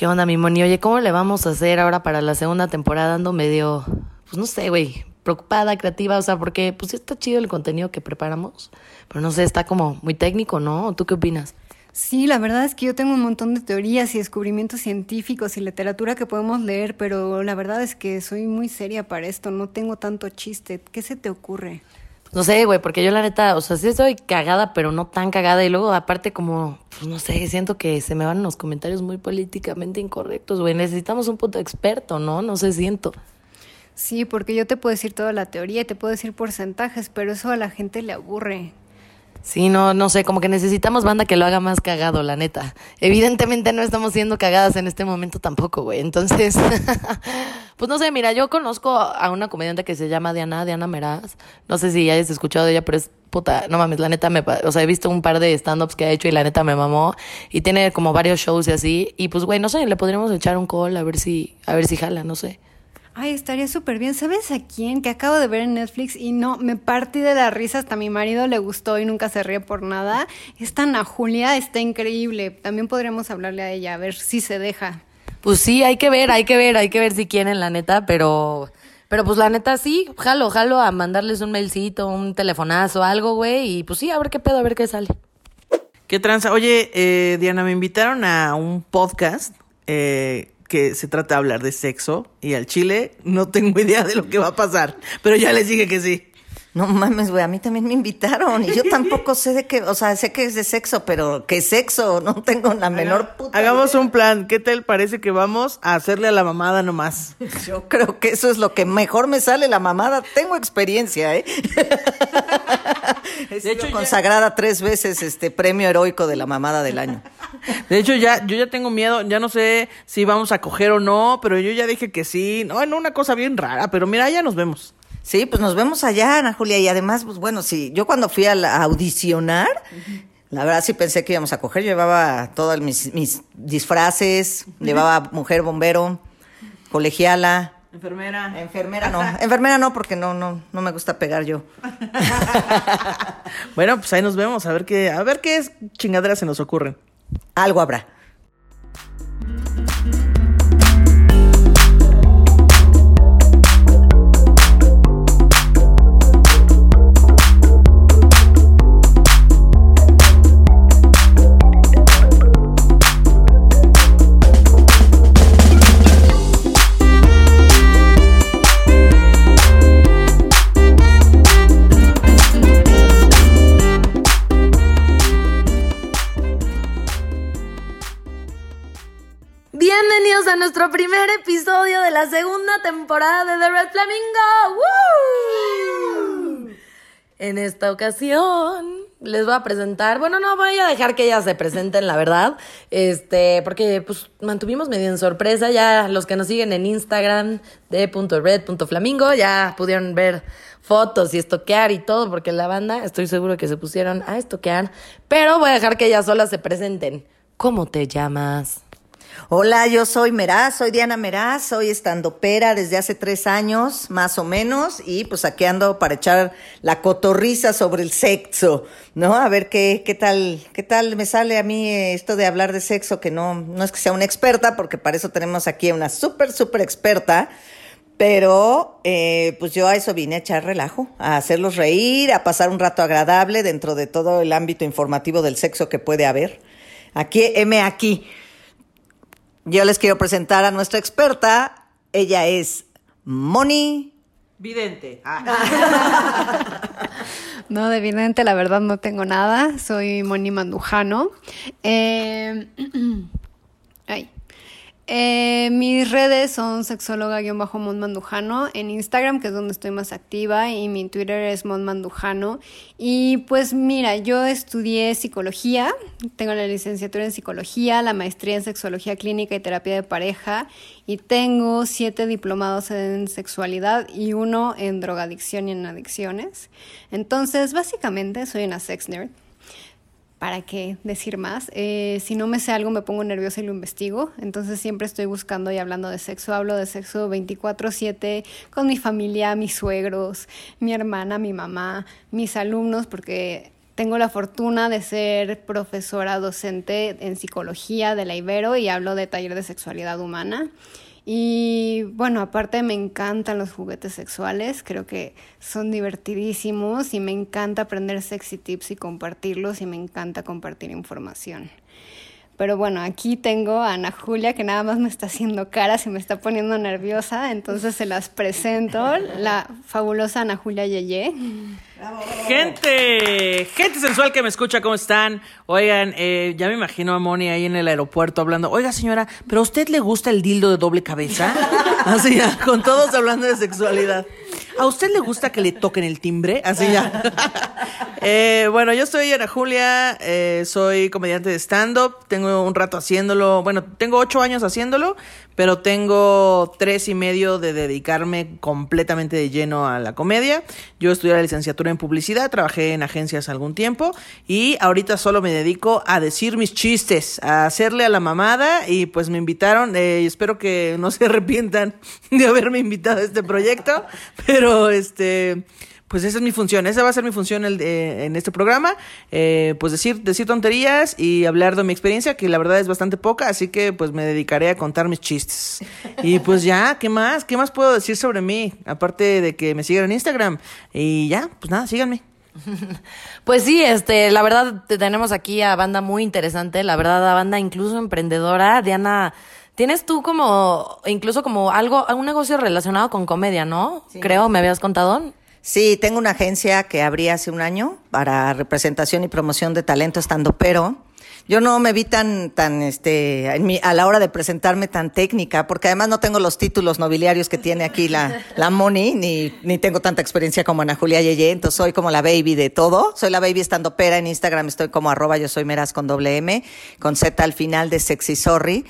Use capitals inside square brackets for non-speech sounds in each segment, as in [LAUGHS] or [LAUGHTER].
¿Qué onda, mi Moni? Oye, ¿cómo le vamos a hacer ahora para la segunda temporada? Ando medio, pues no sé, güey, preocupada, creativa, o sea, porque pues está chido el contenido que preparamos, pero no sé, está como muy técnico, ¿no? ¿Tú qué opinas? Sí, la verdad es que yo tengo un montón de teorías y descubrimientos científicos y literatura que podemos leer, pero la verdad es que soy muy seria para esto, no tengo tanto chiste. ¿Qué se te ocurre? No sé, güey, porque yo la neta, o sea, sí estoy cagada, pero no tan cagada. Y luego, aparte, como, pues no sé, siento que se me van los comentarios muy políticamente incorrectos, güey. Necesitamos un puto experto, ¿no? No sé, siento. Sí, porque yo te puedo decir toda la teoría te puedo decir porcentajes, pero eso a la gente le aburre. Sí, no, no sé, como que necesitamos banda que lo haga más cagado, la neta. Evidentemente no estamos siendo cagadas en este momento tampoco, güey. Entonces, [LAUGHS] pues no sé, mira, yo conozco a una comediante que se llama Diana, Diana Meraz. No sé si hayas escuchado de ella, pero es puta, no mames, la neta me, o sea, he visto un par de stand-ups que ha hecho y la neta me mamó. Y tiene como varios shows y así. Y pues, güey, no sé, le podríamos echar un call a ver si, a ver si jala, no sé. Ay, estaría súper bien. ¿Sabes a quién? Que acabo de ver en Netflix y no, me partí de la risa. Hasta mi marido le gustó y nunca se ríe por nada. Esta Ana Julia está increíble. También podríamos hablarle a ella, a ver si se deja. Pues sí, hay que ver, hay que ver, hay que ver si quieren, la neta, pero. Pero pues la neta sí, jalo, jalo a mandarles un mailcito, un telefonazo, algo, güey. Y pues sí, a ver qué pedo, a ver qué sale. ¿Qué tranza? Oye, eh, Diana, me invitaron a un podcast. Eh, que se trata de hablar de sexo y al chile no tengo [LAUGHS] idea de lo que va a pasar, pero ya les dije que sí. No mames, güey, a mí también me invitaron y yo [LAUGHS] tampoco sé de qué, o sea, sé que es de sexo, pero ¿qué sexo? No tengo la menor puta. Hagamos un plan, ¿qué tal parece que vamos a hacerle a la mamada nomás? [LAUGHS] Yo creo que eso es lo que mejor me sale la mamada, tengo experiencia, ¿eh? [LAUGHS] de hecho consagrada tres veces este premio heroico de la mamada del año. De hecho ya yo ya tengo miedo, ya no sé si vamos a coger o no, pero yo ya dije que sí. No, no una cosa bien rara, pero mira, ya nos vemos. Sí, pues nos vemos allá, Ana Julia. Y además, pues bueno, sí, yo cuando fui a, audicionar, la verdad sí pensé que íbamos a coger. Llevaba todos mis, mis disfraces, llevaba mujer bombero, colegiala. Enfermera. Enfermera no. Enfermera no, porque no, no, no me gusta pegar yo. [LAUGHS] [LAUGHS] bueno, pues ahí nos vemos, a ver qué, a ver qué chingaderas se nos ocurren. Algo habrá. Nuestro primer episodio de la segunda temporada de The Red Flamingo. En esta ocasión les voy a presentar, bueno, no voy a dejar que ellas se presenten, la verdad, este, porque pues mantuvimos medio en sorpresa, ya los que nos siguen en Instagram de .red.flamingo ya pudieron ver fotos y estoquear y todo, porque la banda estoy seguro que se pusieron a estoquear, pero voy a dejar que ellas solas se presenten. ¿Cómo te llamas? Hola, yo soy Meraz, soy Diana Meraz, soy estandopera desde hace tres años, más o menos, y pues aquí ando para echar la cotorriza sobre el sexo, ¿no? A ver qué, qué tal, qué tal me sale a mí esto de hablar de sexo, que no, no es que sea una experta, porque para eso tenemos aquí a una súper, súper experta, pero eh, pues yo a eso vine a echar relajo, a hacerlos reír, a pasar un rato agradable dentro de todo el ámbito informativo del sexo que puede haber. Aquí, M aquí. Yo les quiero presentar a nuestra experta. Ella es Moni. Vidente. Ah. [LAUGHS] no, de vidente la verdad no tengo nada. Soy Moni Mandujano. Eh, [CLEARS THROAT] ay. Eh, mis redes son sexóloga-mon mandujano en Instagram, que es donde estoy más activa, y mi Twitter es monmandujano. Y pues mira, yo estudié psicología, tengo la licenciatura en psicología, la maestría en sexología clínica y terapia de pareja, y tengo siete diplomados en sexualidad y uno en drogadicción y en adicciones. Entonces, básicamente soy una sex nerd. ¿Para qué decir más? Eh, si no me sé algo, me pongo nerviosa y lo investigo. Entonces siempre estoy buscando y hablando de sexo. Hablo de sexo 24/7 con mi familia, mis suegros, mi hermana, mi mamá, mis alumnos, porque tengo la fortuna de ser profesora docente en psicología de la Ibero y hablo de taller de sexualidad humana. Y bueno, aparte me encantan los juguetes sexuales, creo que son divertidísimos y me encanta aprender sexy tips y compartirlos y me encanta compartir información. Pero bueno, aquí tengo a Ana Julia que nada más me está haciendo caras y me está poniendo nerviosa, entonces se las presento, la fabulosa Ana Julia Yeye. Gente, gente sensual que me escucha, ¿cómo están? Oigan, eh, ya me imagino a Moni ahí en el aeropuerto hablando. Oiga, señora, ¿pero a usted le gusta el dildo de doble cabeza? [LAUGHS] Así ya, con todos hablando de sexualidad. ¿A usted le gusta que le toquen el timbre? Así ya. [LAUGHS] Eh, bueno, yo soy Ana Julia, eh, soy comediante de stand-up, tengo un rato haciéndolo, bueno, tengo ocho años haciéndolo, pero tengo tres y medio de dedicarme completamente de lleno a la comedia. Yo estudié la licenciatura en publicidad, trabajé en agencias algún tiempo y ahorita solo me dedico a decir mis chistes, a hacerle a la mamada y pues me invitaron, eh, espero que no [LAUGHS] se arrepientan de haberme invitado a este proyecto, pero este pues esa es mi función, esa va a ser mi función el, eh, en este programa, eh, pues decir, decir tonterías y hablar de mi experiencia, que la verdad es bastante poca, así que pues me dedicaré a contar mis chistes. Y pues ya, ¿qué más? ¿Qué más puedo decir sobre mí? Aparte de que me sigan en Instagram. Y ya, pues nada, síganme. [LAUGHS] Pues sí, este, la verdad tenemos aquí a banda muy interesante, la verdad a banda incluso emprendedora, Diana. Tienes tú como, incluso como algo, un negocio relacionado con comedia, ¿no? Creo, me habías contado. Sí, tengo una agencia que abrí hace un año para representación y promoción de talento estando pero yo no me vi tan, tan, este, a la hora de presentarme tan técnica, porque además no tengo los títulos nobiliarios que tiene aquí la, la Moni, ni, ni tengo tanta experiencia como Ana Julia Yeye, entonces soy como la baby de todo. Soy la baby estando pera en Instagram, estoy como arroba yo soy meras con doble M, con Z al final de sexy sorry.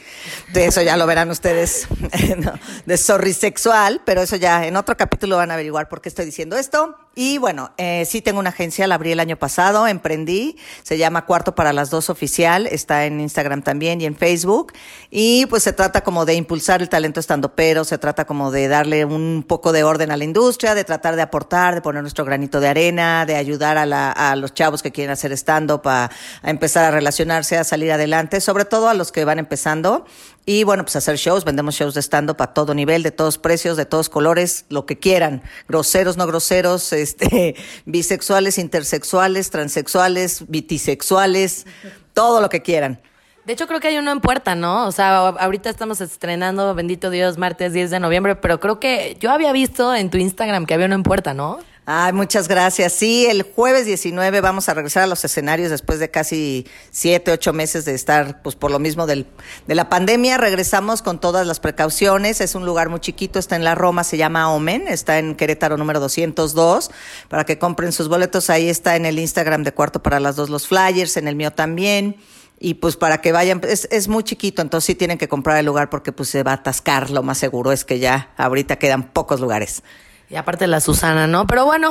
De eso ya lo verán ustedes, [LAUGHS] de sorry sexual, pero eso ya en otro capítulo van a averiguar por qué estoy diciendo esto. Y bueno, eh, sí tengo una agencia, la abrí el año pasado, emprendí, se llama Cuarto para las Dos Oficial, está en Instagram también y en Facebook. Y pues se trata como de impulsar el talento estando pero, se trata como de darle un poco de orden a la industria, de tratar de aportar, de poner nuestro granito de arena, de ayudar a, la, a los chavos que quieren hacer stand-up a, empezar a relacionarse, a salir adelante, sobre todo a los que van empezando. Y bueno, pues hacer shows, vendemos shows de stand-up a todo nivel, de todos precios, de todos colores, lo que quieran, groseros, no groseros, [LAUGHS] este, bisexuales, intersexuales, transexuales, bitisexuales, todo lo que quieran. De hecho, creo que hay uno en puerta, ¿no? O sea, ahorita estamos estrenando, bendito Dios, martes 10 de noviembre, pero creo que yo había visto en tu Instagram que había uno en puerta, ¿no? Ay, muchas gracias. Sí, el jueves 19 vamos a regresar a los escenarios después de casi siete, ocho meses de estar, pues por lo mismo del, de la pandemia. Regresamos con todas las precauciones. Es un lugar muy chiquito, está en la Roma, se llama Omen, está en Querétaro número 202. Para que compren sus boletos, ahí está en el Instagram de Cuarto para las Dos los flyers, en el mío también. Y pues para que vayan, es, es muy chiquito, entonces sí tienen que comprar el lugar porque pues se va a atascar, lo más seguro es que ya ahorita quedan pocos lugares. Y aparte la Susana, ¿no? Pero bueno,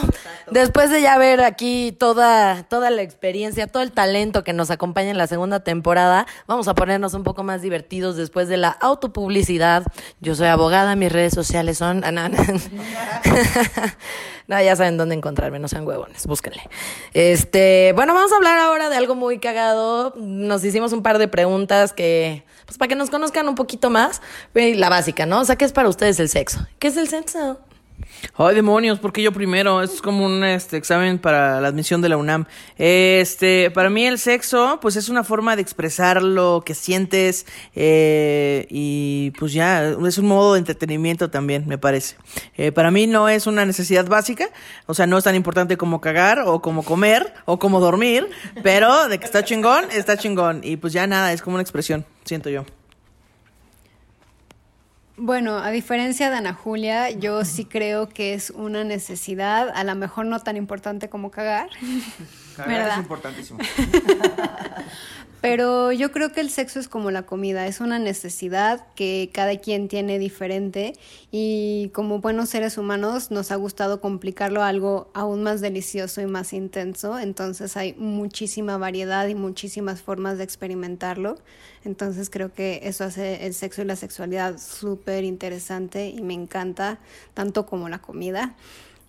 después de ya ver aquí toda, toda la experiencia, todo el talento que nos acompaña en la segunda temporada, vamos a ponernos un poco más divertidos después de la autopublicidad. Yo soy abogada, mis redes sociales son... [LAUGHS] no, ya saben dónde encontrarme, no sean huevones, búsquenle. Este, bueno, vamos a hablar ahora de algo muy cagado. Nos hicimos un par de preguntas que, pues para que nos conozcan un poquito más. La básica, ¿no? O sea, ¿qué es para ustedes el sexo? ¿Qué es el sexo? Ay, demonios, porque yo primero? Es como un este, examen para la admisión de la UNAM. Este, para mí el sexo, pues es una forma de expresar lo que sientes eh, y pues ya, es un modo de entretenimiento también, me parece. Eh, para mí no es una necesidad básica, o sea, no es tan importante como cagar o como comer o como dormir, pero de que está chingón, está chingón. Y pues ya nada, es como una expresión, siento yo. Bueno, a diferencia de Ana Julia, yo sí creo que es una necesidad, a lo mejor no tan importante como cagar. Cagar es importantísimo. [LAUGHS] Pero yo creo que el sexo es como la comida, es una necesidad que cada quien tiene diferente y como buenos seres humanos nos ha gustado complicarlo a algo aún más delicioso y más intenso, entonces hay muchísima variedad y muchísimas formas de experimentarlo, entonces creo que eso hace el sexo y la sexualidad súper interesante y me encanta, tanto como la comida,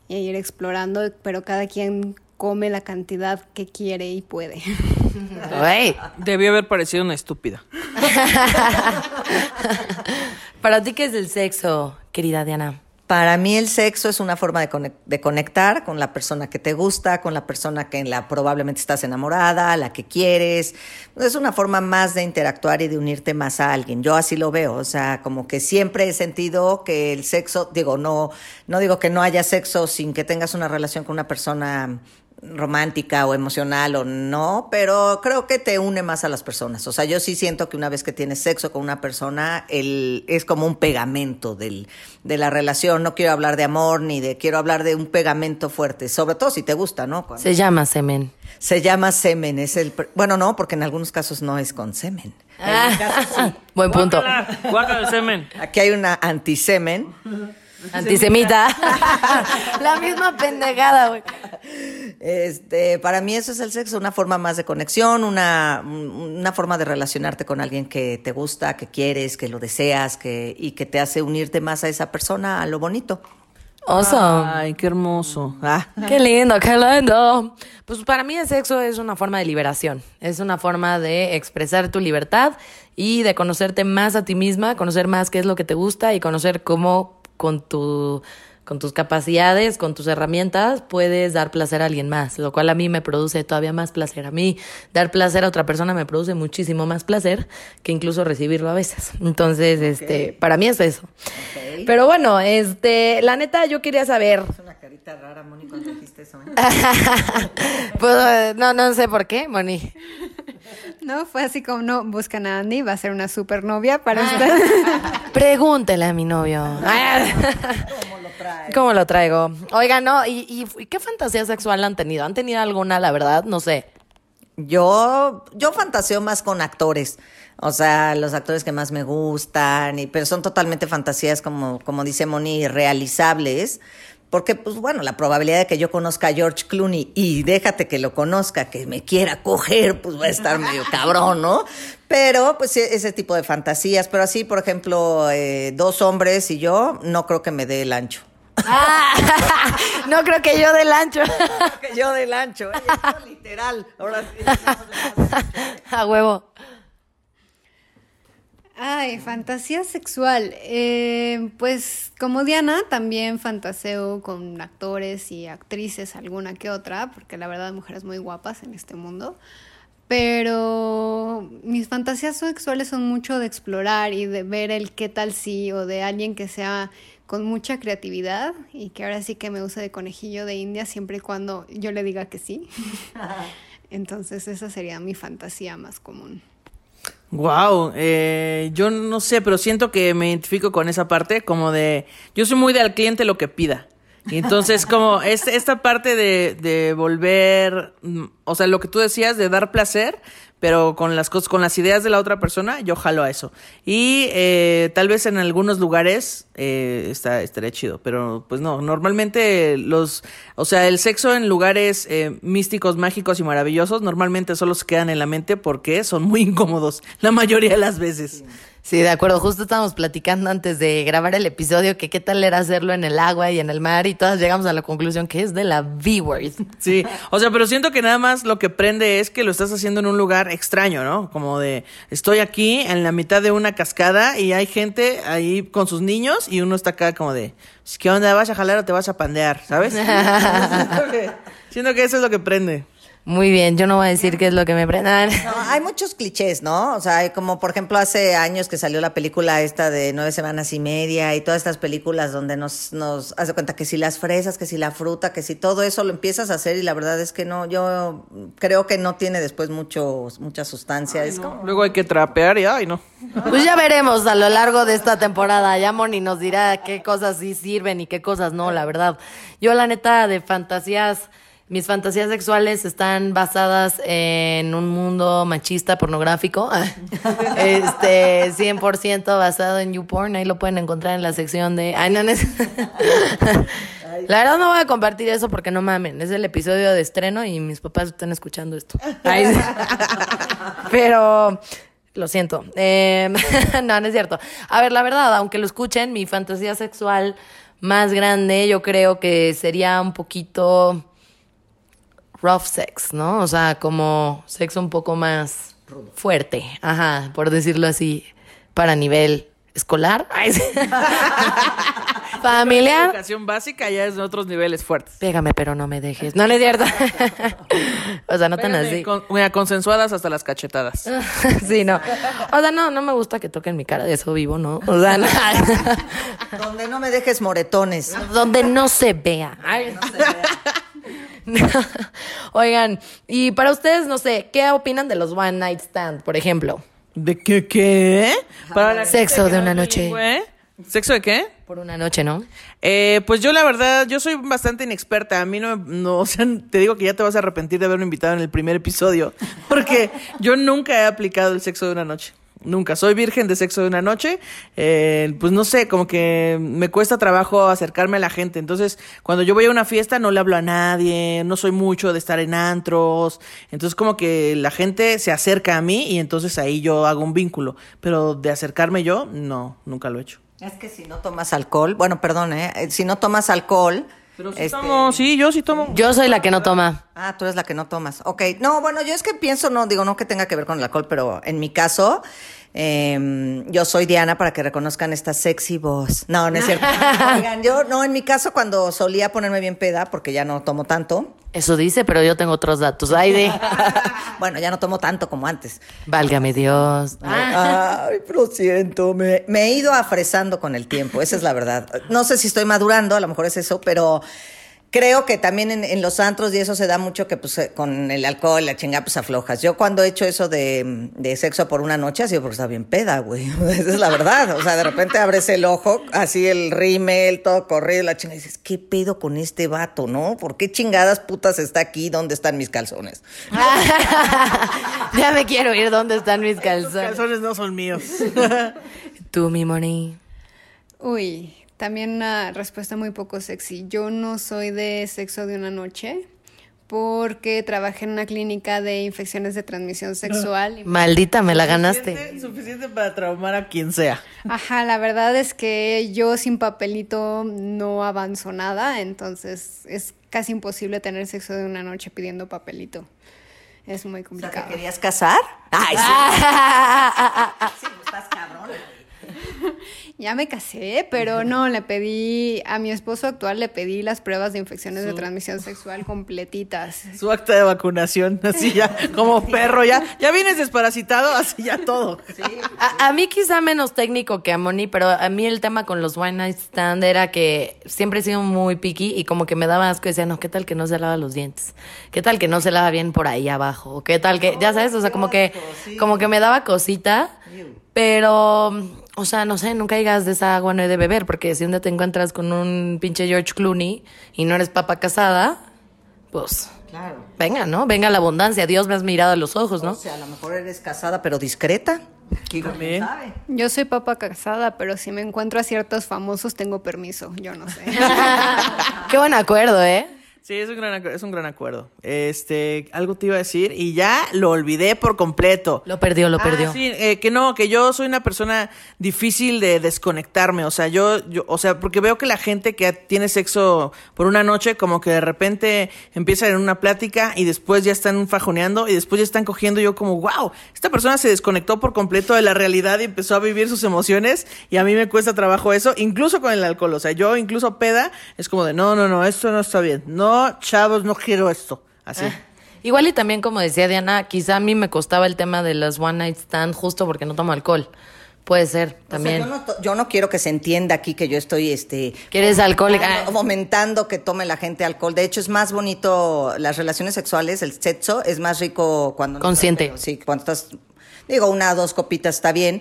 y ir explorando, pero cada quien come la cantidad que quiere y puede. [LAUGHS] Güey. Debió haber parecido una estúpida. [LAUGHS] Para ti, ¿qué es el sexo, querida Diana? Para mí el sexo es una forma de conectar con la persona que te gusta, con la persona que en la probablemente estás enamorada, la que quieres. Es una forma más de interactuar y de unirte más a alguien. Yo así lo veo, o sea, como que siempre he sentido que el sexo, digo, no, no digo que no haya sexo sin que tengas una relación con una persona romántica o emocional o no, pero creo que te une más a las personas. O sea, yo sí siento que una vez que tienes sexo con una persona, el, es como un pegamento del, de la relación. No quiero hablar de amor ni de, quiero hablar de un pegamento fuerte, sobre todo si te gusta, ¿no? Cuando- Se llama semen. se llama semen, es el, bueno, no, porque en algunos casos no es con semen. Buen punto. Guácala, guácala el semen. Aquí hay una antisemen. [LAUGHS] Antisemita. [LAUGHS] La misma pendejada, güey. Este, para mí eso es el sexo, una forma más de conexión, una, una forma de relacionarte con alguien que te gusta, que quieres, que lo deseas, que, y que te hace unirte más a esa persona, a lo bonito. Awesome. Ay, qué hermoso. Ah. Qué lindo, qué lindo. Pues para mí el sexo es una forma de liberación, es una forma de expresar tu libertad y de conocerte más a ti misma, conocer más qué es lo que te gusta y conocer cómo con tu con tus capacidades, con tus herramientas, puedes dar placer a alguien más, lo cual a mí me produce todavía más placer. A mí dar placer a otra persona me produce muchísimo más placer que incluso recibirlo a veces. Entonces, este, para mí es eso. Pero bueno, este, la neta yo quería saber, Es una carita rara, Moni, cuando dijiste eso. ¿eh? [LAUGHS] pues, no, no sé por qué, Moni. No, fue así como no buscan a Andy, va a ser una super novia para usted. [LAUGHS] Pregúntele a mi novio. ¿Cómo lo trae? ¿Cómo lo traigo? Oiga, no, ¿y, y qué fantasía sexual han tenido? ¿Han tenido alguna, la verdad? No sé. Yo, yo fantaseo más con actores. O sea, los actores que más me gustan, y, pero son totalmente fantasías, como, como dice Moni, realizables. Porque, pues bueno, la probabilidad de que yo conozca a George Clooney y déjate que lo conozca, que me quiera coger, pues va a estar medio [LAUGHS] cabrón, ¿no? Pero, pues e- ese tipo de fantasías. Pero así, por ejemplo, eh, dos hombres y yo, no creo que me dé el ancho. Ah, [LAUGHS] no creo que yo del ancho. Que yo del ancho, ¿eh? Esto [LAUGHS] literal. Ahora sí. A huevo. Ay, fantasía sexual. Eh, pues como Diana, también fantaseo con actores y actrices, alguna que otra, porque la verdad mujeres muy guapas en este mundo. Pero mis fantasías sexuales son mucho de explorar y de ver el qué tal sí, o de alguien que sea con mucha creatividad y que ahora sí que me use de conejillo de India siempre y cuando yo le diga que sí. [LAUGHS] Entonces esa sería mi fantasía más común. Wow, eh, yo no sé, pero siento que me identifico con esa parte, como de, yo soy muy de al cliente lo que pida. Y entonces, como es, esta parte de, de volver, mm, o sea, lo que tú decías, de dar placer, pero con las cosas, con las ideas de la otra persona, yo jalo a eso. Y eh, tal vez en algunos lugares eh, está, estaría chido, pero pues no, normalmente los, o sea, el sexo en lugares eh, místicos, mágicos y maravillosos, normalmente solo se quedan en la mente porque son muy incómodos, la mayoría de las veces. De acuerdo. Justo estábamos platicando antes de grabar el episodio que qué tal era hacerlo en el agua y en el mar y todas llegamos a la conclusión que es de la V-word. [LAUGHS] Sí, o sea, pero siento que nada más lo que prende es que lo estás haciendo en un lugar extraño, ¿no? Como de, estoy aquí en la mitad de una cascada y hay gente ahí con sus niños y uno está acá como de, "Pues, ¿qué onda? ¿Vas a jalar o te vas a pandear? ¿Sabes? [LAUGHS] [LAUGHS] siento, que, siento que eso es lo que prende. Muy bien, yo no voy a decir qué es lo que me prendan. [LAUGHS] No, hay muchos clichés, ¿no? O sea, hay como por ejemplo hace años que salió la película esta de nueve semanas y media y todas estas películas donde nos, nos hace cuenta que si las fresas, que si la fruta, que si todo eso lo empiezas a hacer y la verdad es que no, yo creo que no tiene después mucho, mucha sustancia. es como, Luego hay que trapear y, ay, no. Pues ya veremos a lo largo de esta temporada. Ya Moni nos dirá qué cosas sí sirven y qué cosas no, la verdad. Yo, la neta, de fantasías, mis fantasías sexuales están basadas en un mundo machista pornográfico. [LAUGHS] Este, 100% basado en YouPorn. Ahí lo pueden encontrar en la sección de. Ay, no, no es- [LAUGHS] La verdad no voy a compartir eso porque no mamen. Es el episodio de estreno y mis papás están escuchando esto. [LAUGHS] Pero lo siento. Eh, no, no es cierto. A ver, la verdad, aunque lo escuchen, mi fantasía sexual más grande yo creo que sería un poquito rough sex, ¿no? O sea, como sexo un poco más fuerte, ajá, por decirlo así, para nivel escolar, [LAUGHS] Ay, sí. [LAUGHS] familiar. Educación básica ya es de otros niveles fuertes. Pégame, pero no me dejes. No, no es cierto. [LAUGHS] o sea, no tan así. con- mira, consensuadas hasta las cachetadas. sí, no. O sea, no, no me gusta que toquen mi cara, de eso vivo, ¿no? O sea, no. Donde no me dejes moretones. donde no se vea. Ay. [LAUGHS] Oigan, y para ustedes, no sé, ¿qué opinan de los one night stand, por ejemplo? ¿De qué qué? Para la Sexo de una no noche. ¿Sexo de qué? Por una noche, ¿no? Eh, pues yo la verdad, yo soy bastante inexperta. A mí no, no, o sea, te digo que ya te vas a arrepentir de haberme invitado en el primer episodio, porque yo nunca he aplicado el sexo de una noche. Nunca. Soy virgen de sexo de una noche. Eh, pues no sé, como que me cuesta trabajo acercarme a la gente. Entonces, cuando yo voy a una fiesta no le hablo a nadie, no soy mucho de estar en antros. Entonces, como que la gente se acerca a mí y entonces ahí yo hago un vínculo. Pero de acercarme yo, no, nunca lo he hecho. Es que si no tomas alcohol, bueno, perdón, ¿eh? Si no tomas alcohol. Pero sí este, tomo, sí, yo sí tomo. Yo soy la que no toma. Ah, tú eres la que no tomas. Ok, no, bueno, yo es que pienso, no, digo, no que tenga que ver con el alcohol, pero en mi caso, eh, yo soy Diana para que reconozcan esta sexy voz. No, no es cierto. [LAUGHS] Oigan, yo, no, en mi caso, cuando solía ponerme bien peda, porque ya no tomo tanto, Eso dice, pero yo tengo otros datos. Ay, de... [LAUGHS] bueno, ya no tomo tanto como antes. Válgame Dios. Ay, lo siento, me, me he ido afresando con el tiempo, esa es la verdad. No sé si estoy madurando, a lo mejor es eso, pero creo que también en, en los antros y eso se da mucho que pues eh, con el alcohol, la chingada, pues aflojas. Yo cuando he hecho eso de, de sexo por una noche ha sido porque está bien peda, güey. [LAUGHS] Esa es la verdad. O sea, de repente abres el ojo, así el rímel, todo corrido, la chingada, y dices, ¿qué pedo con este vato, no? ¿Por qué chingadas putas está aquí? ¿Dónde están mis calzones? [LAUGHS] ya me quiero ir. ¿Dónde están mis calzones? calzones no son míos. [LAUGHS] Tú, mi money. Uy, también una respuesta muy poco sexy. Yo no soy de sexo de una noche porque trabajé en una clínica de infecciones de transmisión sexual. y- Maldita, me la ganaste. Suficiente, suficiente para traumar a quien sea. Ajá, la verdad es que yo sin papelito no avanzo nada, entonces es casi imposible tener sexo de una noche pidiendo papelito. Es muy O sea, ¿te complicado. querías casar? Ay, sí. [LAUGHS] Cabrón. [LAUGHS] Ya me casé, pero no, le pedí a mi esposo actual, le pedí las pruebas de infecciones de transmisión sexual completitas. Su acta de vacunación, [LAUGHS] así ya, como perro, ya, ya vienes desparasitado, así ya todo. A, a mí quizá menos técnico que a Moni, pero a mí el tema con los one night stand era que siempre he sido muy picky y como que me daba asco y decía, no, ¿qué tal que no se lava los dientes? ¿Qué tal que no se lava bien por ahí abajo? ¿O ¿Qué tal que, ya sabes, o sea, como que, como que me daba cosita, pero, o sea, no sé, nunca digas de esa agua no he de beber, porque si un día te encuentras con un pinche George Clooney y no eres papa casada, pues, Claro. venga, ¿no? Venga la abundancia, Dios me has mirado a los ojos, ¿no? O sea, a lo mejor eres casada, pero discreta. ¿Quién También. sabe? Yo soy papa casada, pero si me encuentro a ciertos famosos tengo permiso, yo no sé. [LAUGHS] Qué buen acuerdo, ¿eh? Sí, es un gran, es un gran acuerdo. Este, algo te iba a decir y ya lo olvidé por completo. Lo perdió, lo perdió. Ah, sí, eh, que no, que yo soy una persona difícil de desconectarme, o sea, yo, yo, o sea, porque veo que la gente que tiene sexo por una noche, como que de repente empiezan en una plática y después ya están fajoneando y después ya están cogiendo, y yo como, wow, esta persona se desconectó por completo de la realidad y empezó a vivir sus emociones y a mí me cuesta trabajo eso, incluso con el alcohol, o sea, yo incluso peda, es como de, no, no, no, esto no está bien, no, chavos, no quiero esto, así. Igual y también como decía Diana, quizá a mí me costaba el tema de las one night stand justo porque no tomo alcohol. Puede ser también. O sea, yo, no, to- yo no quiero que se entienda aquí que yo estoy, este... Que eres alcohólica. fomentando- que tome la gente alcohol. De hecho, es más bonito las relaciones sexuales, el sexo es más rico cuando... no Consciente. estás- Sí, cuando estás... Digo, una o dos copitas está bien.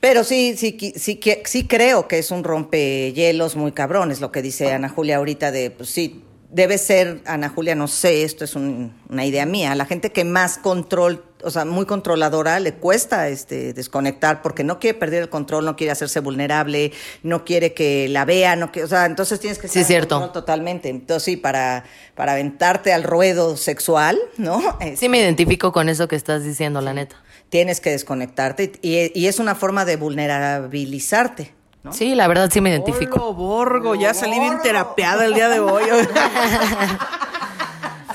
Pero sí, sí, sí, sí creo que es un rompehielos muy cabrón, es lo que dice Ana Julia ahorita de, pues sí, debe ser, Ana Julia, no sé, esto es un- una idea mía, la gente que más control, o sea, muy controladora, le cuesta este desconectar porque no quiere perder el control, no quiere hacerse vulnerable, no quiere que la vea, no quiere, o sea, entonces tienes que Sí, cierto. control totalmente. Entonces sí, para, para aventarte al ruedo sexual, ¿no? [LAUGHS] Sí me identifico con eso que estás diciendo, la neta. Tienes que desconectarte y, y es una forma de vulnerabilizarte. ¿No? Sí, la verdad sí me identifico. Olo, Borgo, ya salí bien terapeada el día de hoy. [LAUGHS]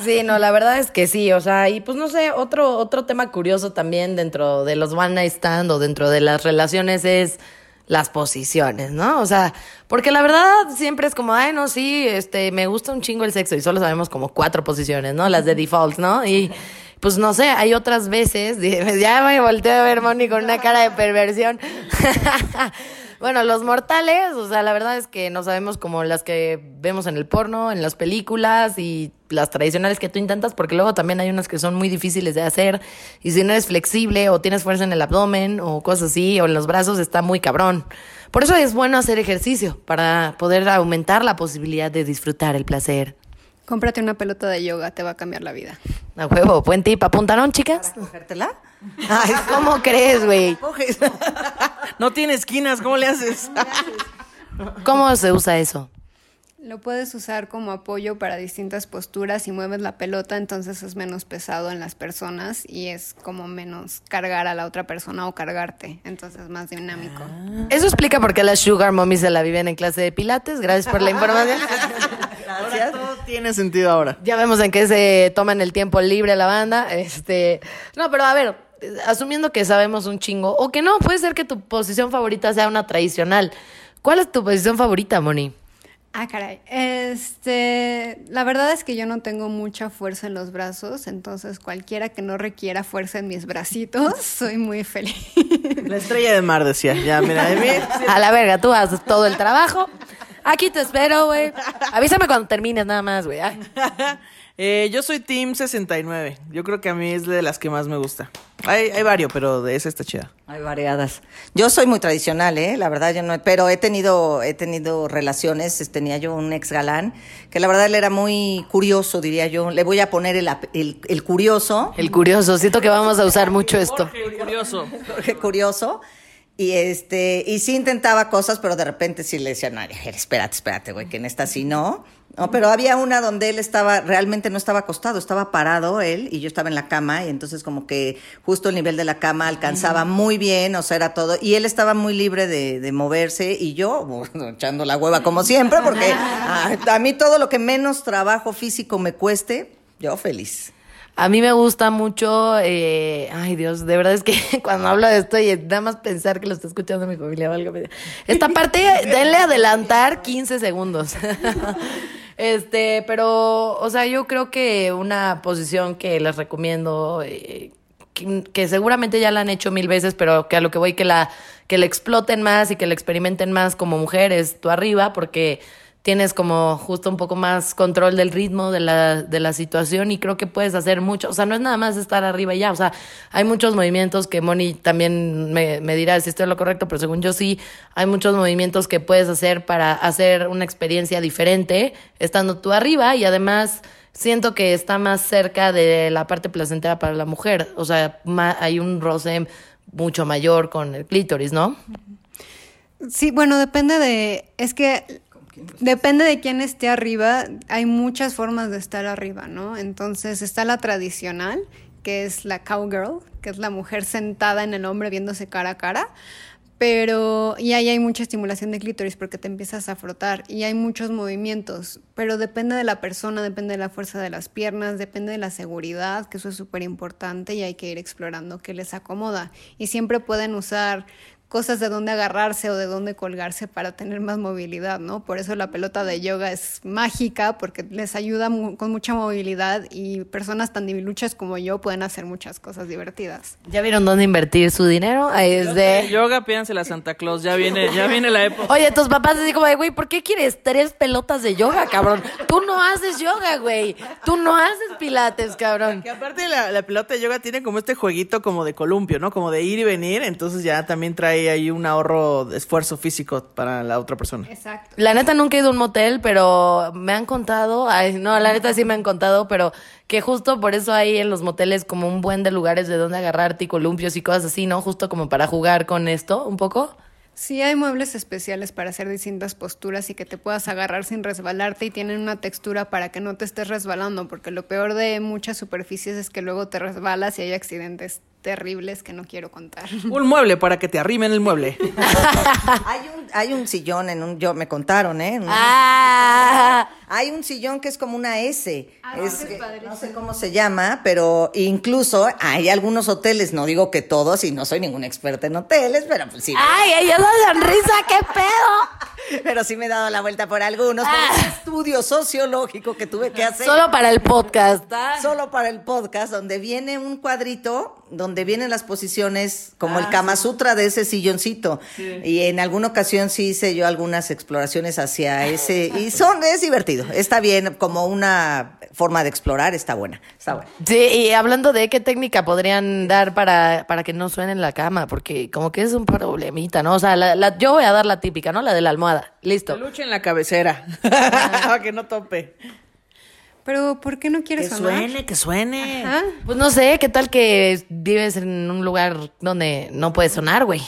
Sí, no, la verdad es que sí, o sea, y pues no sé, otro, otro tema curioso también dentro de los one night stand o dentro de las relaciones es las posiciones, ¿no? O sea, porque la verdad siempre es como, ay, no, sí, este, me gusta un chingo el sexo y solo sabemos como cuatro posiciones, ¿no? Las de default, ¿no? Y pues no sé, hay otras veces, [LAUGHS] ya me volteé a ver Moni con una cara de perversión. [LAUGHS] Bueno, los mortales, o sea, la verdad es que no sabemos como las que vemos en el porno, en las películas y las tradicionales que tú intentas, porque luego también hay unas que son muy difíciles de hacer y si no eres flexible o tienes fuerza en el abdomen o cosas así o en los brazos está muy cabrón. Por eso es bueno hacer ejercicio para poder aumentar la posibilidad de disfrutar el placer. Cómprate una pelota de yoga, te va a cambiar la vida. A huevo, buen tip. ¿Apuntaron, chicas? ¿Cogértela? Ay, ¿cómo crees, güey? [LAUGHS] Coges. No tiene esquinas, ¿cómo le haces? ¿Cómo se usa eso? Lo puedes usar como apoyo para distintas posturas y mueves la pelota, entonces es menos pesado en las personas y es como menos cargar a la otra persona o cargarte, entonces es más dinámico. Eso explica por qué las sugar mommies se la viven en clase de pilates. Gracias por la información. [LAUGHS] Ahora todo tiene sentido ahora. Ya vemos en qué se toman el tiempo libre la banda. Este, no, pero a ver, asumiendo que sabemos un chingo o que no, puede ser que tu posición favorita sea una tradicional. ¿Cuál es tu posición favorita, Moni? Ah, caray. Este, la verdad es que yo no tengo mucha fuerza en los brazos, entonces cualquiera que no requiera fuerza en mis bracitos, [LAUGHS] soy muy feliz. La estrella de mar decía, ya, mira, de mí. A la verga, tú haces todo el trabajo. Aquí te espero, güey. Avísame cuando termines nada más, güey. [LAUGHS] Eh, yo soy Team 69. Yo creo que a mí es de las que más me gusta. Hay, hay varios, pero de esa está chida. Hay variadas. Yo soy muy tradicional, ¿eh? La verdad, yo no, pero he tenido, he tenido relaciones. es- Tenía yo un ex galán que la verdad él era muy curioso, diría yo. Le voy a poner el, ap- el, el curioso, El curioso, siento que vamos a usar mucho esto. Jorge, curioso. [LAUGHS] Jorge curioso. Y este, y sí intentaba cosas, pero de repente sí le decían, ay, espérate, espérate, güey, que en esta sí no. No, pero había una donde él estaba, realmente no estaba acostado, estaba parado él y yo estaba en la cama y entonces como que justo el nivel de la cama alcanzaba muy bien, o sea, era todo. Y él estaba muy libre de, de moverse y yo, bueno, [LAUGHS] echando la hueva como siempre, porque a, a mí todo lo que menos trabajo físico me cueste, yo feliz. A mí me gusta mucho, eh, ay Dios, de verdad es que [LAUGHS] cuando hablo de esto y nada más pensar que lo está escuchando mi familia o algo. Esta parte, denle adelantar 15 segundos. [LAUGHS] Este, pero, o sea, yo creo que una posición que les recomiendo, eh, que, que seguramente ya la han hecho mil veces, pero que a lo que voy que la, que la exploten más y que la experimenten más como mujeres, tú arriba, porque tienes como justo un poco más control del ritmo de la, de la situación y creo que puedes hacer mucho. O sea, no es nada más estar arriba y ya. O sea, hay muchos movimientos que Moni también me, dirá si estoy en lo correcto, pero según yo sí, hay muchos movimientos que puedes hacer para hacer una experiencia diferente estando tú arriba y además siento que está más cerca de la parte placentera para la mujer. O sea, hay un roce mucho mayor con el clítoris, ¿no? Sí, bueno, depende de, es que depende de quién esté arriba, hay muchas formas de estar arriba, ¿no? Entonces está la tradicional, que es la cowgirl, que es la mujer sentada en el hombre viéndose cara a cara, pero y ahí hay mucha estimulación de clítoris porque te empiezas a frotar y hay muchos movimientos, pero depende de la persona, depende de la fuerza de las piernas, depende de la seguridad, que eso es súper importante y hay que ir explorando qué les acomoda. Y siempre pueden usar cosas de dónde agarrarse o de dónde colgarse para tener más movilidad, ¿no? Por eso la pelota de yoga es mágica porque les ayuda mu- con mucha movilidad y personas tan debiluchas como yo pueden hacer muchas cosas divertidas. ¿Ya vieron dónde invertir su dinero? Ahí es de... Yoga, pídanse la Santa Claus, ya viene, ya viene la época. Oye, tus papás así como de, güey, ¿por qué quieres tres pelotas de yoga, cabrón? Tú no haces yoga, güey. Tú no haces pilates, cabrón. Que aparte la, la pelota de yoga tiene como este jueguito como de columpio, ¿no? Como de ir y venir, entonces ya también trae ahí un ahorro de esfuerzo físico para la otra persona. Exacto. La neta nunca he ido a un motel, pero me han contado, ay, no, la neta sí me han contado, pero que justo por eso hay en los moteles como un buen de lugares de donde agarrarte y columpios y cosas así, ¿no? Justo como para jugar con esto un poco. Sí, hay muebles especiales para hacer distintas posturas y que te puedas agarrar sin resbalarte y tienen una textura para que no te estés resbalando, porque lo peor de muchas superficies es que luego te resbalas y hay accidentes terribles que no quiero contar. [LAUGHS] Un mueble para que te arrimen el mueble. [LAUGHS] Hay un, hay un sillón en un, yo me contaron, ¿eh? Un- Ah, Hay un sillón que es como una S. Ah, Es ese es que- no sé cómo se llama, pero incluso hay algunos hoteles, no digo que todos, y no soy ningún experta en hoteles, pero pues sí. ay, ella la sonrisa, qué pedo. [LAUGHS] Pero sí me he dado la vuelta por algunos, por Ah. un estudio sociológico que tuve que hacer. Solo para el podcast. ¿ah? Solo para el podcast, donde viene un cuadrito, donde vienen las posiciones, como el Kama Sutra de ese silloncito. Y en alguna ocasión sí hice yo algunas exploraciones hacia ese. Y son, es divertido. Está bien, como una forma de explorar, está buena. Está buena. Sí, y hablando de qué técnica podrían dar para, para que no suene en la cama, porque como que es un problemita, ¿no? O sea, la, la- yo voy a dar la típica, ¿no? La de la almohada. Listo. Peluche en la cabecera. Para [LAUGHS] que no tope. Pero, ¿por qué no Que quieres sonar? suene, que suene. Ajá. Pues no sé, ¿qué tal que vives en un lugar donde no puede sonar, güey?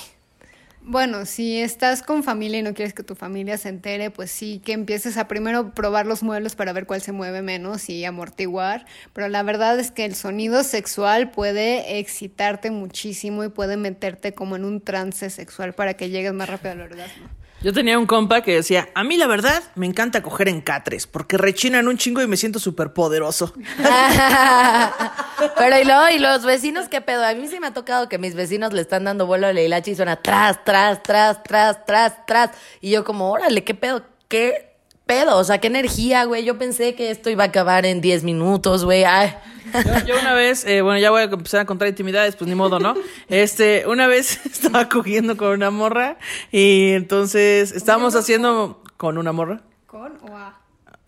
Bueno, si estás con familia y no quieres que tu familia se entere, pues sí, que empieces a primero probar los muebles para ver cuál se mueve menos y amortiguar. Pero la verdad es que el sonido sexual puede excitarte muchísimo y puede meterte como en un trance sexual para que llegues más rápido al orgasmo. Yo tenía un compa que decía, a mí la verdad me encanta coger en catres, porque rechinan un chingo y me siento súper poderoso. [LAUGHS] Pero y luego, y los vecinos, ¿qué pedo? A mí sí me ha tocado que mis vecinos le están dando vuelo a la hilacha y suena tras, tras, tras, tras, tras, tras. Y yo como, órale, ¿qué pedo? ¿Qué pedo? O sea, qué energía, güey. Yo pensé que esto iba a acabar en 10 minutos, güey. Ay. Yo, yo una vez, eh, bueno, ya voy a empezar a contar intimidades, pues ni modo, ¿no? [LAUGHS] Este, una vez [LAUGHS] estaba cogiendo con una morra y entonces estábamos haciendo con una morra. ¿Con o a?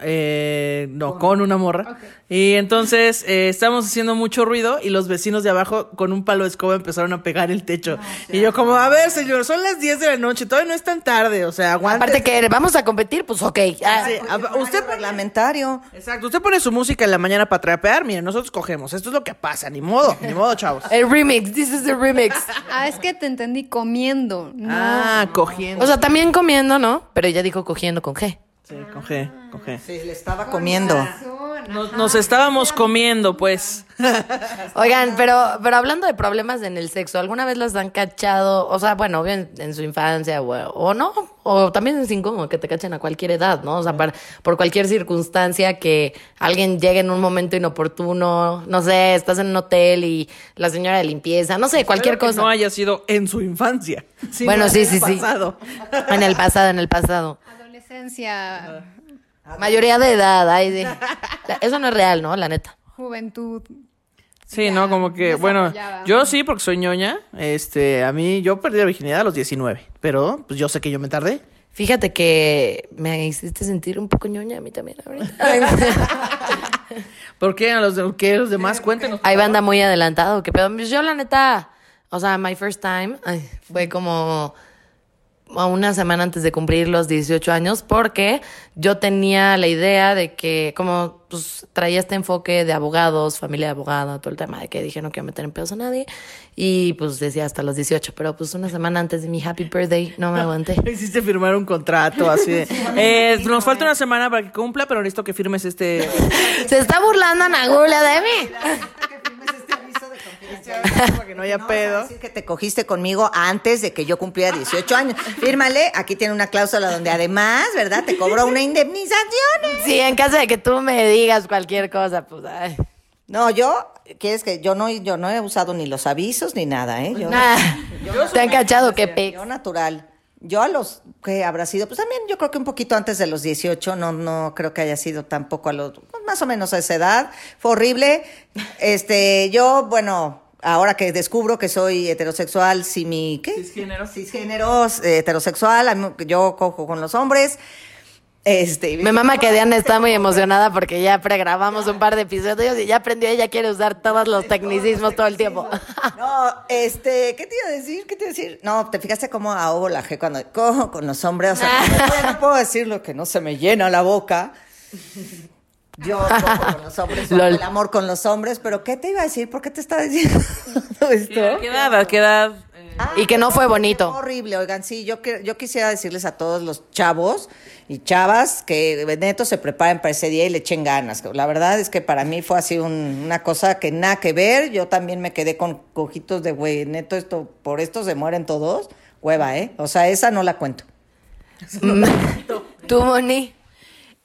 Eh, no, con una morra. Y entonces eh, estábamos haciendo mucho ruido y los vecinos de abajo con un palo de escoba empezaron a pegar el techo. y yo como, a ver, señor, son las 10 de la noche, todavía no es tan tarde, o sea, aguante. Aparte que vamos a competir, pues ok. Ah, Sí, a- usted pone, reglamentario. exacto, usted pone su música en la mañana para trapear, mire, nosotros cogemos, esto es lo que pasa, ni modo, ni modo, chavos. El remix, this is the remix. [LAUGHS] Ah, es que te entendí comiendo. No. Ah, cogiendo. O sea, también comiendo, ¿no? Pero ella dijo cogiendo con G. Sí, con G, con G. Sí, le estaba comiendo. Nos, nos estábamos comiendo, pues. [LAUGHS] Oigan, pero, pero hablando de problemas en el sexo, ¿alguna vez las han cachado? O sea, bueno, en, en su infancia o, o no, o también es incómodo que te cachen a cualquier edad, ¿no? O sea, par- por cualquier circunstancia que alguien llegue en un momento inoportuno, no sé, estás en un hotel y la señora de limpieza, no sé, cualquier Espero que cosa. No haya sido en su infancia. sino Bueno, en sí, el sí, sí. pasado. En el pasado, en el pasado. [LAUGHS] Adolescencia, Mayoría de edad, ay, sí. Eso no es real, ¿no? La neta. juventud. Sí, no, como que, bueno, yo sí, porque soy ñoña. Este, a mí, yo perdí la virginidad a los 19. Pero, pues yo sé que yo me tardé. Fíjate que me hiciste sentir un poco ñoña a mí también ahorita. [LAUGHS] ¿Por qué? ¿A los, de- qué? ¿Los demás? Cuéntenos. Hay banda muy adelantado, que pedo. Pues Yo la neta, o sea, my first time ay, fue como a una semana antes de cumplir los 18 años, porque yo tenía la idea de que, como pues traía este enfoque de abogados, familia de abogada, todo el tema de que dije no quiero meter en pedos a nadie, y pues decía hasta los 18, pero pues una semana antes de mi happy birthday no me aguanté. [LAUGHS] Hiciste firmar un contrato así de, eh, nos falta una semana para que cumpla, pero necesito que firmes este... Se está burlando Ana Julia de mí. [LAUGHS] para que no haya No vas a pedo. decir que te cogiste conmigo antes de que yo cumpliera 18 años. Fírmale, aquí tiene una cláusula donde además, ¿verdad? Te cobró una indemnización. Sí, en caso de que tú me digas cualquier cosa, pues ay. No, yo, ¿quieres que yo no, yo no he usado ni los avisos ni nada, ¿eh? Yo, Nah, te han cachado que pe... yo natural. Yo a los que habrá sido, pues también yo creo que un poquito antes de los 18, no, no creo que haya sido tampoco a los, pues, más o menos a esa edad. Fue horrible. Este, yo, bueno, ahora que descubro que soy heterosexual, si mi, ¿qué? Cisgénero. Cisgénero, eh, heterosexual, yo cojo con los hombres. Este, Mi mamá que [LAUGHS] Diana está muy emocionada porque ya pregrabamos un par de episodios y ya aprendió, ella quiere usar todos los [LAUGHS] tecnicismos todo el tiempo. No, este, ¿qué te iba a decir? ¿Qué te iba a decir? No, te fijaste cómo ahogo la G cuando cojo con los hombres. O sea, no, no puedo decir lo que no se me llena la boca. [LAUGHS] Yo [LAUGHS] con los hombres, o el amor con los hombres, pero ¿qué te iba a decir? ¿Por qué te estaba diciendo [LAUGHS] esto? ¿A qué edad? ¿A qué edad? Eh, Y que no fue bonito. Horrible, oigan, sí, yo, que- yo quisiera decirles a todos los chavos y chavas que neto se preparen para ese día y le echen ganas. La verdad es que para mí fue así un- una cosa que nada que ver. Yo también me quedé con cojitos de güey, neto, esto, por esto se mueren todos. Hueva, ¿eh? O sea, esa no la cuento. [LAUGHS] ¿Tú, Moni?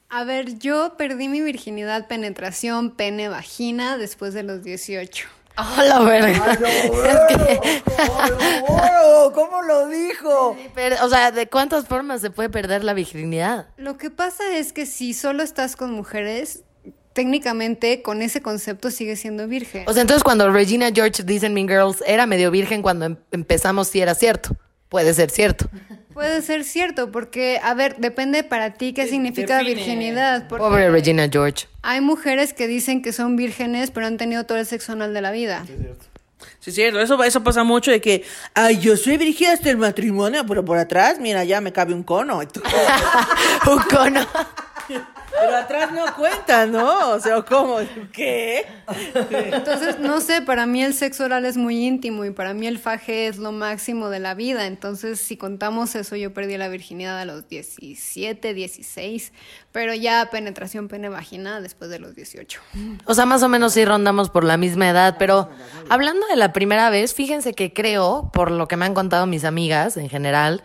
A ver, yo perdí mi virginidad, penetración, pene, vagina después de los 18. ¡Oh, la verga! ¡Oh, [LAUGHS] ¿Cómo lo dijo? Pero, o sea, ¿de cuántas formas se puede perder la virginidad? Lo que pasa es que si solo estás con mujeres, técnicamente con ese concepto sigue siendo virgen. O sea, entonces cuando Regina George dice en Mean Girls era medio virgen cuando em- empezamos, sí era cierto. Puede ser cierto. Puede ser cierto, porque, a ver, depende para ti qué significa define. virginidad. Porque Pobre Regina George. hay mujeres que dicen que son vírgenes, pero han tenido todo el sexo anal de la vida. Sí, es cierto. Eso, eso pasa mucho de que, ay, yo soy virgen hasta el matrimonio, pero por atrás, mira, ya me cabe un cono. [LAUGHS] Un cono. [LAUGHS] Pero atrás no cuenta, ¿no? O sea, ¿cómo? ¿Qué? Entonces, no sé, para mí el sexo oral es muy íntimo y para mí el faje es lo máximo de la vida. Entonces, si contamos eso, yo perdí la virginidad a los 17, 16, pero ya penetración pene vagina después de los 18. O sea, más o menos sí rondamos por la misma edad, pero hablando de la primera vez, fíjense que creo, por lo que me han contado mis amigas en general,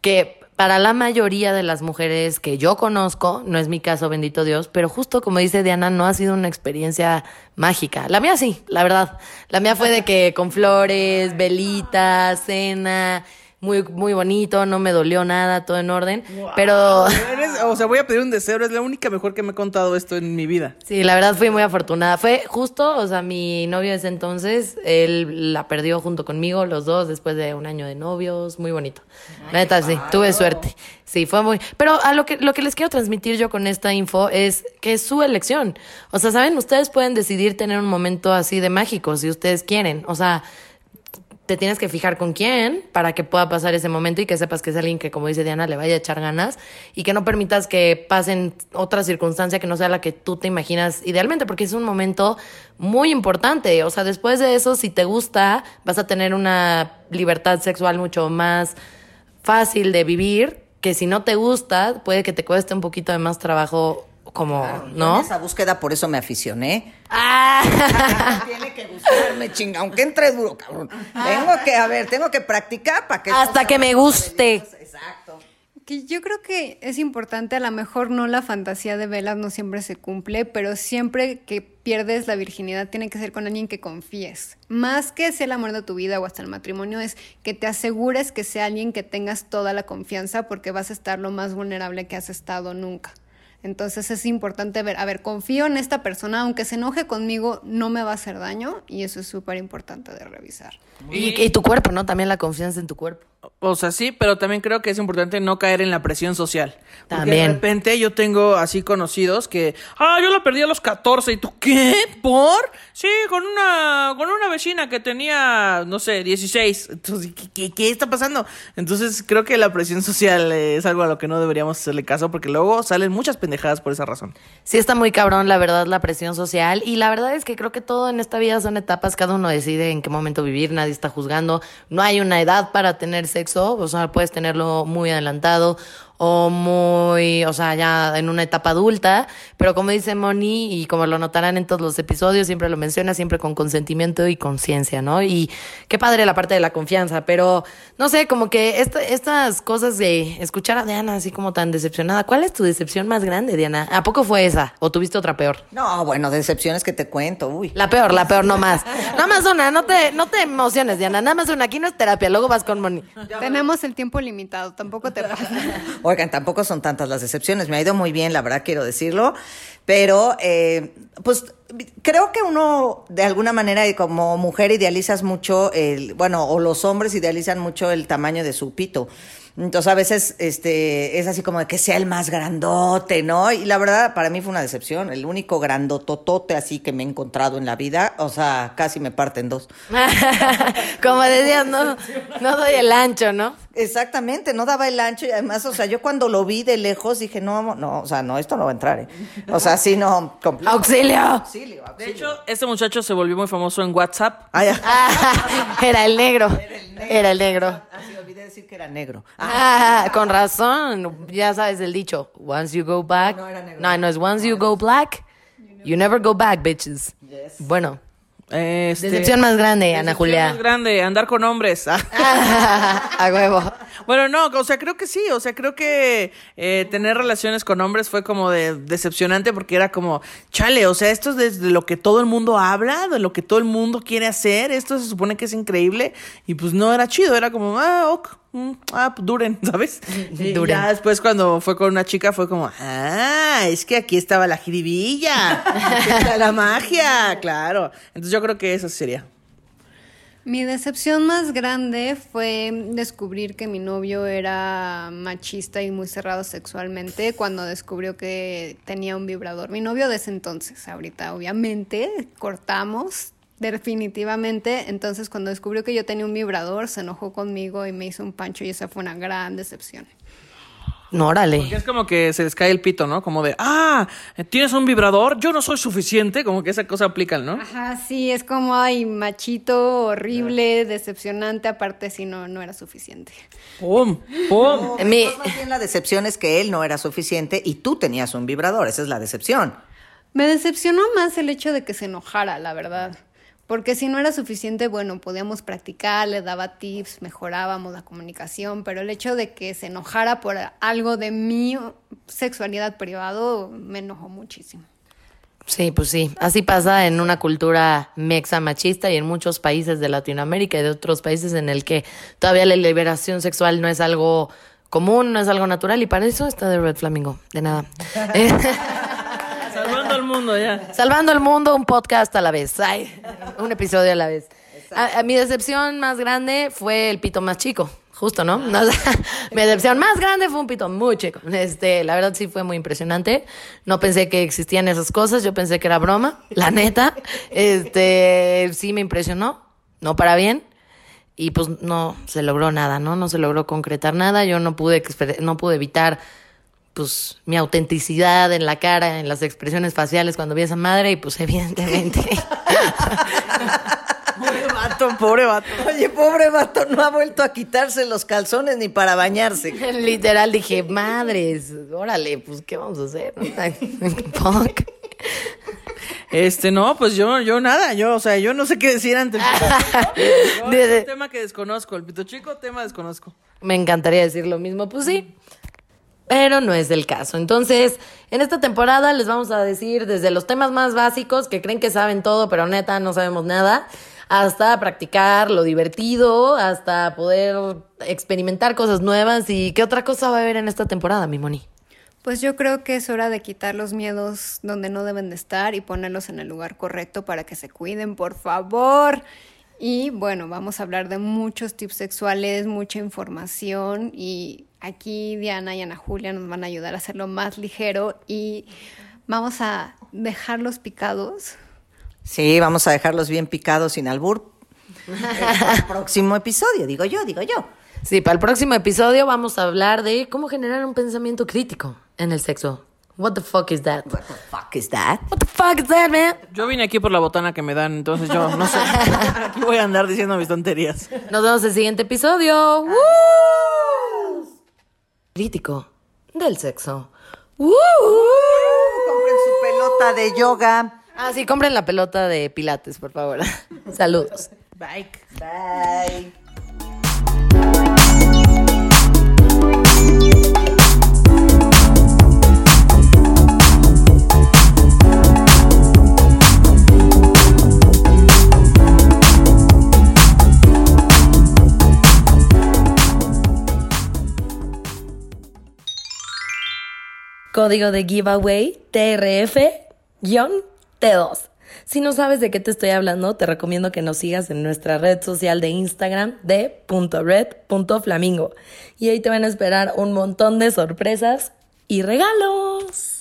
que para la mayoría de las mujeres que yo conozco, no es mi caso, bendito Dios, pero justo como dice Diana, no ha sido una experiencia mágica. La mía sí, la verdad. La mía fue de que con flores, velitas, cena, muy, muy bonito, no me dolió nada, todo en orden. Pero [LAUGHS] Eres- o sea, voy a pedir un deseo. Es la única mejor que me he contado esto en mi vida. Sí, la verdad fui muy afortunada. Fue justo, o sea, mi novio de ese entonces, él la perdió junto conmigo, los dos, después de un año de novios, muy bonito. La neta, sí, tuve suerte. Sí, fue muy... Pero a lo que, lo que les quiero transmitir yo con esta info es que es su elección. O sea, ¿saben? Ustedes pueden decidir tener un momento así de mágico si ustedes quieren. O sea, te tienes que fijar con quién para que pueda pasar ese momento y que sepas que es alguien que, como dice Diana, le vaya a echar ganas y que no permitas que pasen otra circunstancia que no sea la que tú te imaginas idealmente, porque es un momento muy importante. O sea, después de eso, si te gusta, vas a tener una libertad sexual mucho más fácil de vivir, que si no te gusta, puede que te cueste un poquito de más trabajo como, en ¿no? esa búsqueda por eso me aficioné. Ah. [LAUGHS] Tiene que gustarme, chinga, aunque entre duro, cabrón. Tengo que, a ver, tengo que practicar para que... Hasta que me guste. Exacto. Que yo creo que es importante, a lo mejor no la fantasía de velas no siempre se cumple, pero siempre que pierdes la virginidad tiene que ser con alguien que confíes. Más que sea el amor de tu vida o hasta el matrimonio, es que te asegures que sea alguien que tengas toda la confianza porque vas a estar lo más vulnerable que has estado nunca. Entonces es importante ver, a ver, confío en esta persona, aunque se enoje conmigo, no me va a hacer daño y eso es súper importante de revisar. Y, y tu cuerpo, ¿no? También la confianza en tu cuerpo. O sea, sí, pero también creo que es importante no caer en la presión social. Porque También. de repente yo tengo así conocidos que, ah, yo la perdí a los 14 y tú, ¿qué? ¿Por? Sí, con una con una vecina que tenía, no sé, 16. Entonces, ¿qué, qué, qué está pasando? Entonces, creo que la presión social es algo a lo que no deberíamos hacerle caso porque luego salen muchas pendejadas por esa razón. Sí está muy cabrón, la verdad, la presión social. Y la verdad es que creo que todo en esta vida son etapas, cada uno decide en qué momento vivir, nadie está juzgando. No hay una edad para tener sexo, o sea, puedes tenerlo muy adelantado o muy, o sea, ya en una etapa adulta, pero como dice Moni, y como lo notarán en todos los episodios, siempre lo menciona, siempre con consentimiento y conciencia, ¿no? Y qué padre la parte de la confianza, pero no sé, como que esta- estas cosas de escuchar a Diana así como tan decepcionada, ¿cuál es tu decepción más grande, Diana? ¿A poco fue esa? ¿O tuviste otra peor? No, bueno, decepciones que te cuento, uy. La peor, la peor, no más. Nada más una, no te, no te emociones, Diana, nada más una, aquí no es terapia, luego vas con Moni. Tenemos el tiempo limitado, tampoco te pasa. [LAUGHS] Oigan, tampoco son tantas las decepciones. Me ha ido muy bien, la verdad, quiero decirlo. Pero, eh, pues, creo que uno, de alguna manera, como mujer, idealizas mucho el, bueno, o los hombres idealizan mucho el tamaño de su pito. Entonces, a veces, este, es así como de que sea el más grandote, ¿no? Y la verdad, para mí fue una decepción. El único grandototote así que me he encontrado en la vida, o sea, casi me parten dos. [LAUGHS] Como decías, no, no doy el ancho, ¿no? Exactamente, no daba el ancho y además, o sea, yo cuando lo vi de lejos dije, no, no, o sea, no, esto no va a entrar, ¿eh? O sea, sí, no, completo. ¡Auxilio! Auxilio, De hecho, este muchacho se volvió muy famoso en WhatsApp. Ah, ya. Ah, [LAUGHS] era el negro. Era el negro. Olvidé decir que era negro. Ah, con razón. Ya sabes el dicho. Once you go back. No, era negro. No, no es once you go black, you never go back, bitches. Bueno, Este, Decepción más grande, Ana decepción Julia. más grande, andar con hombres. [LAUGHS] A huevo. Bueno, no, o sea, creo que sí, o sea, creo que eh, tener relaciones con hombres fue como de decepcionante porque era como, chale, o sea, esto es desde lo que todo el mundo habla, de lo que todo el mundo quiere hacer, esto se supone que es increíble y pues no era chido, era como, ah, ok, mm, ah, pues duren, [LAUGHS] ¿sabes? Y Duren. ya después cuando fue con una chica fue como, ah, es que aquí estaba la jiribilla, aquí está la magia, [LAUGHS] claro. Entonces yo creo que eso sería. Mi decepción más grande fue descubrir que mi novio era machista y muy cerrado sexualmente cuando descubrió que tenía un vibrador. Mi novio de ese entonces, ahorita obviamente cortamos definitivamente, entonces cuando descubrió que yo tenía un vibrador se enojó conmigo y me hizo un pancho y esa fue una gran decepción. No, órale. Porque es como que se les cae el pito, ¿no? Como de, ah, ¿tienes un vibrador? Yo no soy suficiente. Como que esa cosa aplican, ¿no? Ajá, sí, es como, ay, machito, horrible, decepcionante, aparte si no, no era suficiente. ¡Pum! ¡Pum! No, Mi- pues, más bien la decepción es que él no era suficiente y tú tenías un vibrador. Esa es la decepción. Me decepcionó más el hecho de que se enojara, la verdad. Porque si no era suficiente, bueno, podíamos practicar, le daba tips, mejorábamos la comunicación, pero el hecho de que se enojara por algo de mi sexualidad privado me enojó muchísimo. Sí, pues sí. Así pasa en una cultura mexa machista y en muchos países de Latinoamérica y de otros países en el que todavía la liberación sexual no es algo común, no es algo natural y para eso está de Red Flamingo. De nada. [LAUGHS] Salvando al mundo ya. Salvando el mundo, un podcast a la vez. Ay, un episodio a la vez. A- a mi decepción más grande fue el pito más chico. Justo, ¿no? No, o [LAUGHS] sea, mi decepción más grande fue un pito muy chico. Este, la verdad sí fue muy impresionante. No pensé que existían esas cosas. Yo pensé que era broma. La neta. Este, sí me impresionó. No para bien. Y pues no se logró nada, ¿no? No se logró concretar nada. Yo no pude, no pude evitar pues mi autenticidad en la cara, en las expresiones faciales cuando vi a esa madre y pues evidentemente [LAUGHS] Pobre vato, pobre vato. Oye, pobre vato, no ha vuelto a quitarse los calzones ni para bañarse. [LAUGHS] literal dije, madres, órale, pues qué vamos a hacer. Este, no, pues yo, yo nada, yo, o sea, yo no sé qué decir ante el pito. De- es un tema que desconozco. El pito chico, tema desconozco. Me encantaría decir lo mismo, pues sí. Pero no es el caso. Entonces, en esta temporada les vamos a decir desde los temas más básicos que creen que saben todo, pero neta no sabemos nada, hasta practicar lo divertido, hasta poder experimentar cosas nuevas y qué otra cosa va a haber en esta temporada, mi Moni. Pues yo creo que es hora de quitar los miedos donde no deben de estar y ponerlos en el lugar correcto para que se cuiden, por favor. Y bueno, vamos a hablar de muchos tips sexuales, mucha información y aquí Diana y Ana Julia nos van a ayudar a hacerlo más ligero y vamos a dejarlos picados. Sí, vamos a dejarlos bien picados sin albur. [LAUGHS] El próximo episodio, digo yo, digo yo. Sí, para el próximo episodio vamos a hablar de cómo generar un pensamiento crítico en el sexo. What the fuck is that? What the fuck is that? What the fuck is that, man? Yo vine aquí por la botana que me dan, entonces yo no sé. [LAUGHS] Aquí voy a andar diciendo mis tonterías. Nos vemos en el siguiente episodio. ¡Woo! Crítico del sexo. ¡Woo! Compren su pelota de yoga. Ah, sí, compren la pelota de Pilates, por favor. [LAUGHS] Saludos. Bye. Bye. Código de giveaway TRF-T2. Si no sabes de qué te estoy hablando, te recomiendo que nos sigas en nuestra red social de Instagram de .red.flamingo. Y ahí te van a esperar un montón de sorpresas y regalos.